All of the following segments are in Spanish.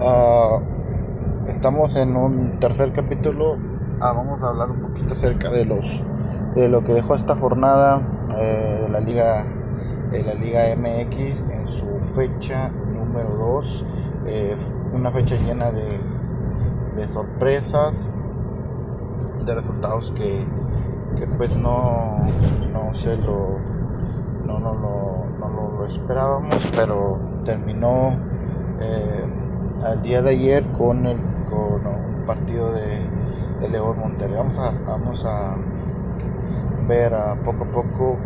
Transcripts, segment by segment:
Ah, estamos en un tercer capítulo. Ah, vamos a hablar un poquito acerca de los de lo que dejó esta jornada eh, de la liga de la liga MX en su fecha número 2 eh, una fecha llena de, de sorpresas de resultados que, que pues no no se lo no, no, lo, no lo esperábamos pero terminó eh, al día de ayer con, el, con un partido de, de León Monterrey. Vamos a, vamos a ver a poco a poco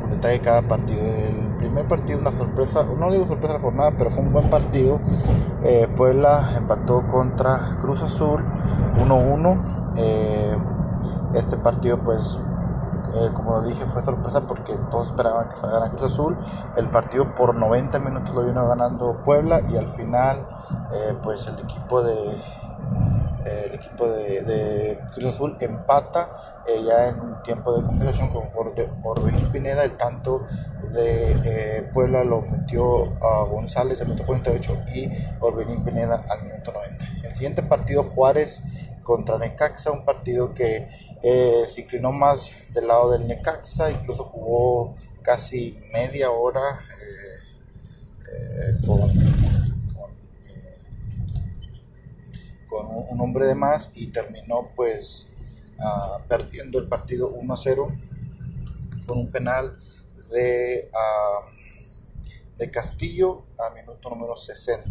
con detalle cada partido. El primer partido, una sorpresa, no digo sorpresa la jornada, pero fue un buen partido. Eh, Puebla empató contra Cruz Azul 1-1. Eh, este partido, pues, eh, como lo dije, fue sorpresa porque todos esperaban que fuera Cruz Azul. El partido por 90 minutos lo vino ganando Puebla y al final, eh, pues, el equipo de el equipo de, Cruz Azul empata eh, ya en tiempo de compensación con Orbelín Pineda. El tanto de eh, Puebla lo metió a González al minuto 48 y Orbelín Pineda al minuto 90. El siguiente partido, Juárez contra Necaxa, un partido que eh, se inclinó más del lado del Necaxa, incluso jugó casi media hora con un hombre de más y terminó pues uh, perdiendo el partido 1 a 0 con un penal de, uh, de Castillo a minuto número 60.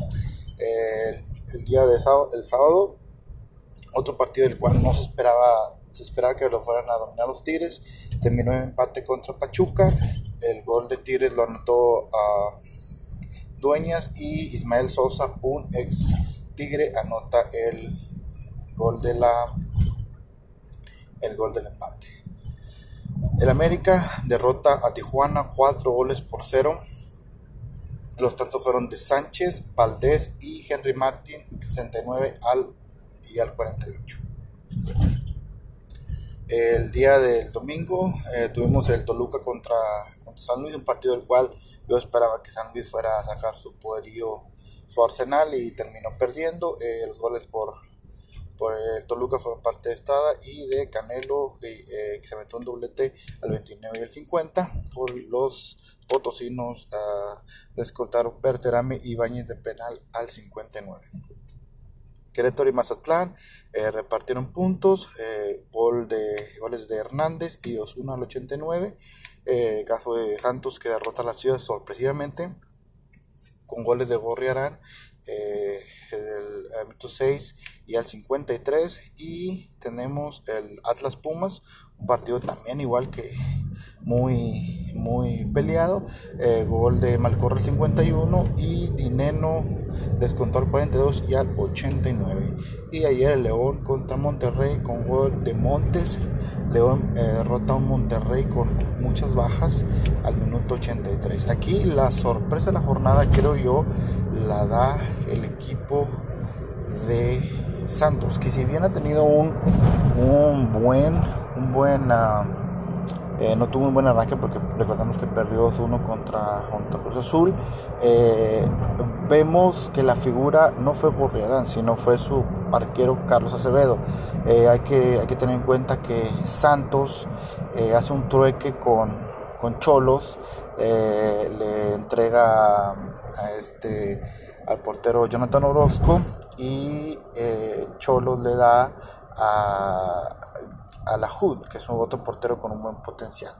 El, día de sábado, el sábado, otro partido del cual no se esperaba, se esperaba que lo fueran a dominar los Tigres, terminó en empate contra Pachuca, el gol de Tigres lo anotó a Dueñas y Ismael Sosa, un ex Tigre anota el gol de la el gol del empate. El América derrota a Tijuana cuatro goles por cero. Los tantos fueron de Sánchez, Valdés y Henry Martín, 69 al y al 48. El día del domingo eh, tuvimos el Toluca contra, contra, San Luis, un partido del cual yo esperaba que San Luis fuera a sacar su poderío su Arsenal y terminó perdiendo. Eh, los goles por, por el Toluca fueron parte de Estada y de Canelo, que, eh, se metió un doblete al 29 y el 50. Por los potosinos uh, descortaron Perterame y Bañez de penal al 59. Querétaro y Mazatlán eh, repartieron puntos, eh, gol de, goles de Hernández y 2-1 al 89. Eh, caso de Santos que derrota a la ciudad sorpresivamente con goles de Gorriarán eh, el, el minuto 6 y al 53 y tenemos el Atlas Pumas un partido también igual que muy muy peleado eh, gol de Malcorre al 51 y Dineno descontó al 42 y al 89 y ayer León contra Monterrey con gol de Montes. León eh, derrota a un Monterrey con muchas bajas al minuto 83 aquí la sorpresa de la jornada creo yo la da el equipo de Santos que si bien ha tenido un, un buen un buen uh, eh, no tuvo un buen arranque porque recordamos que perdió uno contra, contra Cruz Azul. Eh, vemos que la figura no fue Gorriarán, sino fue su arquero Carlos Acevedo. Eh, hay, que, hay que tener en cuenta que Santos hace un trueque con, con Cholos, le entrega este, al portero Jonathan Orozco y Cholos le da a a la HUD, que es un otro portero con un buen potencial.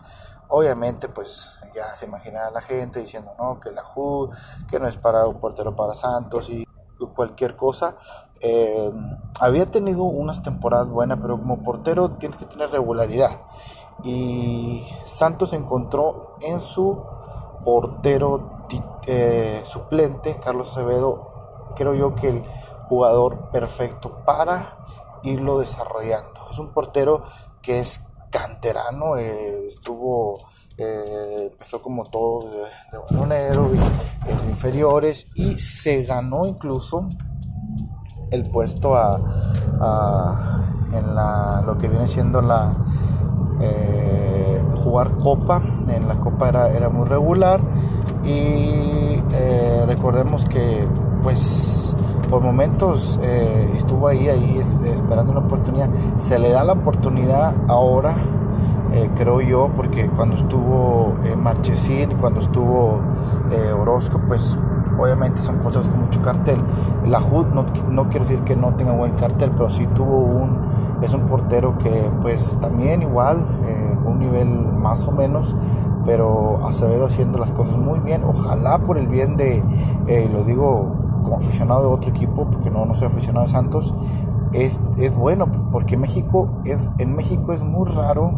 Obviamente, pues ya se imaginará la gente diciendo, no, que la HUD, que no es para un portero para Santos y cualquier cosa. Eh, había tenido unas temporadas buenas, pero como portero tienes que tener regularidad. Y Santos encontró en su portero eh, suplente, Carlos Acevedo, creo yo que el jugador perfecto para irlo desarrollando. Es un portero que es canterano, eh, estuvo, eh, empezó como todo de, de balonero en inferiores y se ganó incluso el puesto a, a en la, lo que viene siendo la eh, jugar copa en la copa era, era muy regular y recordemos que pues por momentos eh, estuvo ahí, ahí esperando una oportunidad. Se le da la oportunidad ahora, eh, creo yo, porque cuando estuvo Marchesín y cuando estuvo Orozco, pues obviamente son cosas con mucho cartel. La HUD no, no quiero decir que no tenga buen cartel, pero sí tuvo un es un portero que pues también igual, eh, un nivel más o menos, pero Acevedo haciendo las cosas muy bien. Ojalá por el bien de, eh, lo digo como aficionado de otro equipo, porque no, no soy aficionado de Santos, es, es bueno, porque México es, en México es muy raro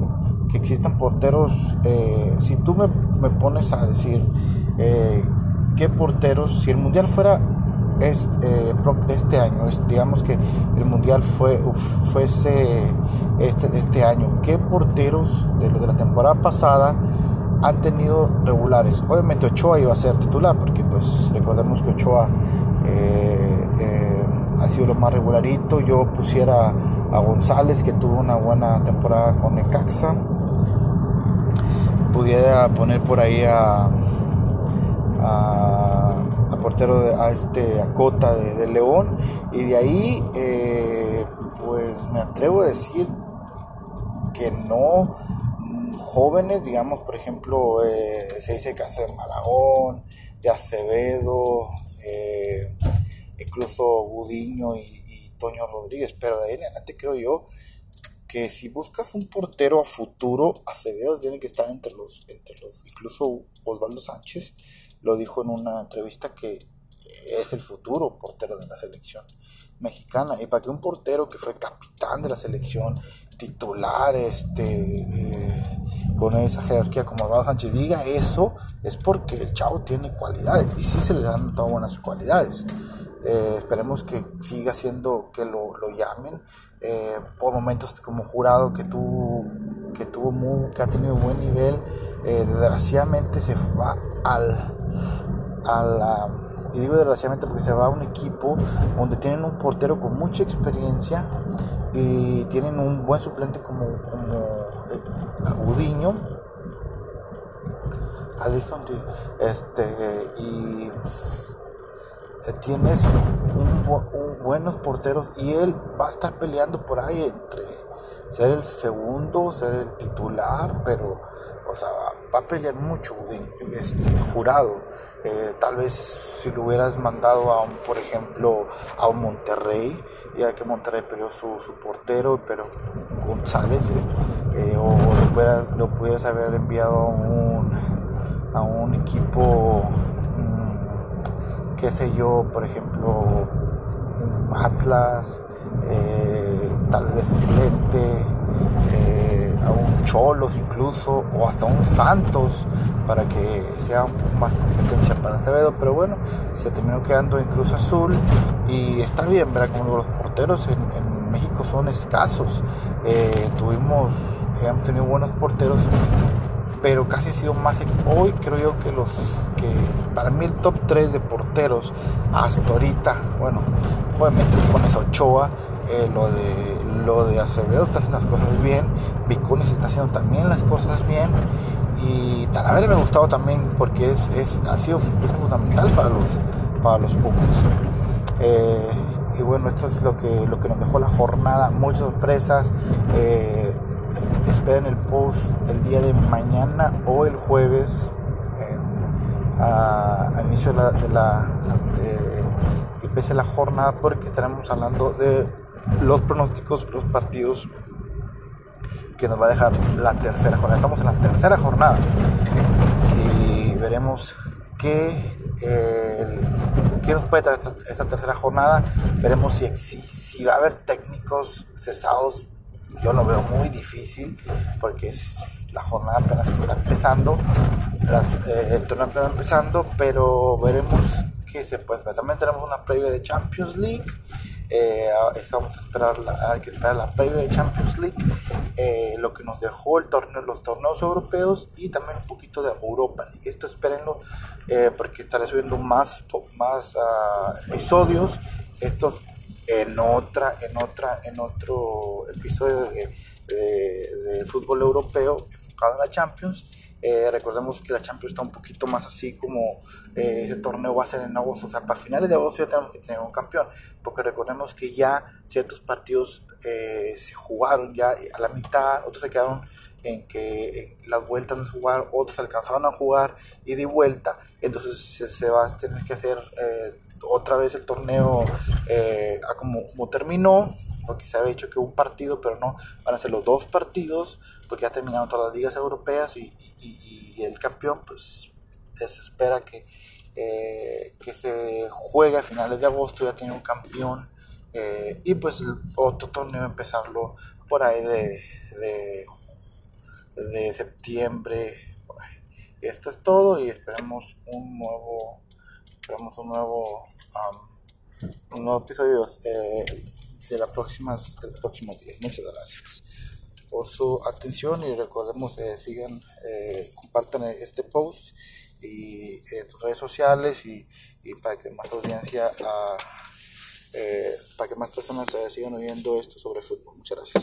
que existan porteros. Eh, si tú me, me, pones a decir qué porteros, si el mundial fuera este, este año, digamos que el mundial fue, fuese este, este año, ¿qué porteros de lo de la temporada pasada han tenido regulares? Obviamente Ochoa iba a ser titular, porque pues recordemos que Ochoa eh, eh, ha sido lo más regularito. Yo pusiera a González, que tuvo una buena temporada con Necaxa. Pudiera poner por ahí a, a portero de, a este Acota de, de, León y de ahí eh, pues me atrevo a decir que no jóvenes digamos por ejemplo eh, se dice que hace Malagón de Acevedo eh, incluso Gudiño y, Toño Rodríguez pero de ahí en adelante creo yo que si buscas un portero a futuro Acevedo tiene que estar entre los entre los incluso Osvaldo Sánchez lo dijo en una entrevista que es el futuro portero de la selección mexicana. Y para que un portero que fue capitán de la selección, titular, este, eh, con esa jerarquía como Abad Sánchez diga eso, es porque el chavo tiene cualidades y sí se le han notado buenas cualidades. Eh, esperemos que siga siendo que lo, lo llamen. Eh, por momentos como jurado que tuvo, que, tuvo muy, que ha tenido buen nivel, desgraciadamente se va al a la, y digo desgraciadamente porque se va a un equipo donde tienen un portero con mucha experiencia y tienen un buen suplente como, como eh, Agudiño, Alison, este, y eh, tienes un, buenos porteros y él va a estar peleando por ahí entre ser el segundo, ser el titular, pero o sea, va a pelear mucho este, jurado. Eh, tal vez si lo hubieras mandado a un, por ejemplo, a un Monterrey, ya que Monterrey peleó su, su portero, pero González, eh, o lo, lo, pudieras haber enviado a un, a un equipo, qué sé yo, por ejemplo, Atlas, tal vez Lente a un Cholos incluso, o hasta un Santos, para que sea un poco más competencia para Acevedo, pero bueno, se terminó quedando en Cruz Azul y está bien, ¿verdad? Como los porteros en, México son escasos, eh, tuvimos, hemos tenido buenos porteros, pero casi ha sido más, hoy creo yo que los, que para mí el top 3 de porteros hasta ahorita, bueno, obviamente pones a Ochoa, eh, lo de lo de Acevedo está haciendo las cosas bien, Vicunes está haciendo también las cosas bien y Talavera me ha gustado también porque es, es ha sido fundamental para los para los Pumas. Eh, y bueno, esto es lo que, lo que nos dejó la jornada, muchas sorpresas. Eh, esperen el post el día de mañana o el jueves al inicio de la, de la de, la jornada porque estaremos hablando de los pronósticos, los partidos que nos va a dejar la tercera jornada. Estamos en la tercera jornada y veremos qué, qué nos puede traer esta, tercera jornada. Veremos si, si, va a haber técnicos cesados. Yo lo veo muy difícil porque la jornada apenas está empezando, eh, el torneo está empezando, pero veremos qué se puede. También tenemos una previa de Champions League eh, estamos a esperar la, hay que esperar la previa de Champions League, eh, lo que nos dejó el torneo, los torneos europeos y también un poquito de Europa League. Esto espérenlo eh, porque estaré subiendo más, más uh, episodios. Estos en otra, en otra, en otro episodio de, de, de fútbol europeo enfocado en la Champions. Eh, recordemos que la Champions está un poquito más así como eh, ese torneo va a ser en agosto, o sea, para finales de agosto ya tenemos que tener un campeón, porque recordemos que ya ciertos partidos eh, se jugaron ya a la mitad, otros se quedaron en que las vueltas no se jugaron, otros alcanzaron a jugar y de vuelta, entonces se, va a tener que hacer otra vez el torneo como, como terminó, porque se había hecho que un partido, pero no, van a ser los dos partidos, porque ya terminaron todas las ligas europeas y, el campeón, pues se espera que, eh, que se juegue a finales de agosto, ya tiene un campeón, eh, y pues el otro torneo empezarlo por ahí de, de, septiembre. esto es todo y esperemos un nuevo, esperemos un nuevo, un nuevo episodio. Eh, de las próximas, próximos días. Muchas gracias por su atención y recordemos, eh, sigan, eh, compartan este post y en sus redes sociales y, y para que más audiencia, uh, para que más personas sigan oyendo esto sobre fútbol. Muchas gracias.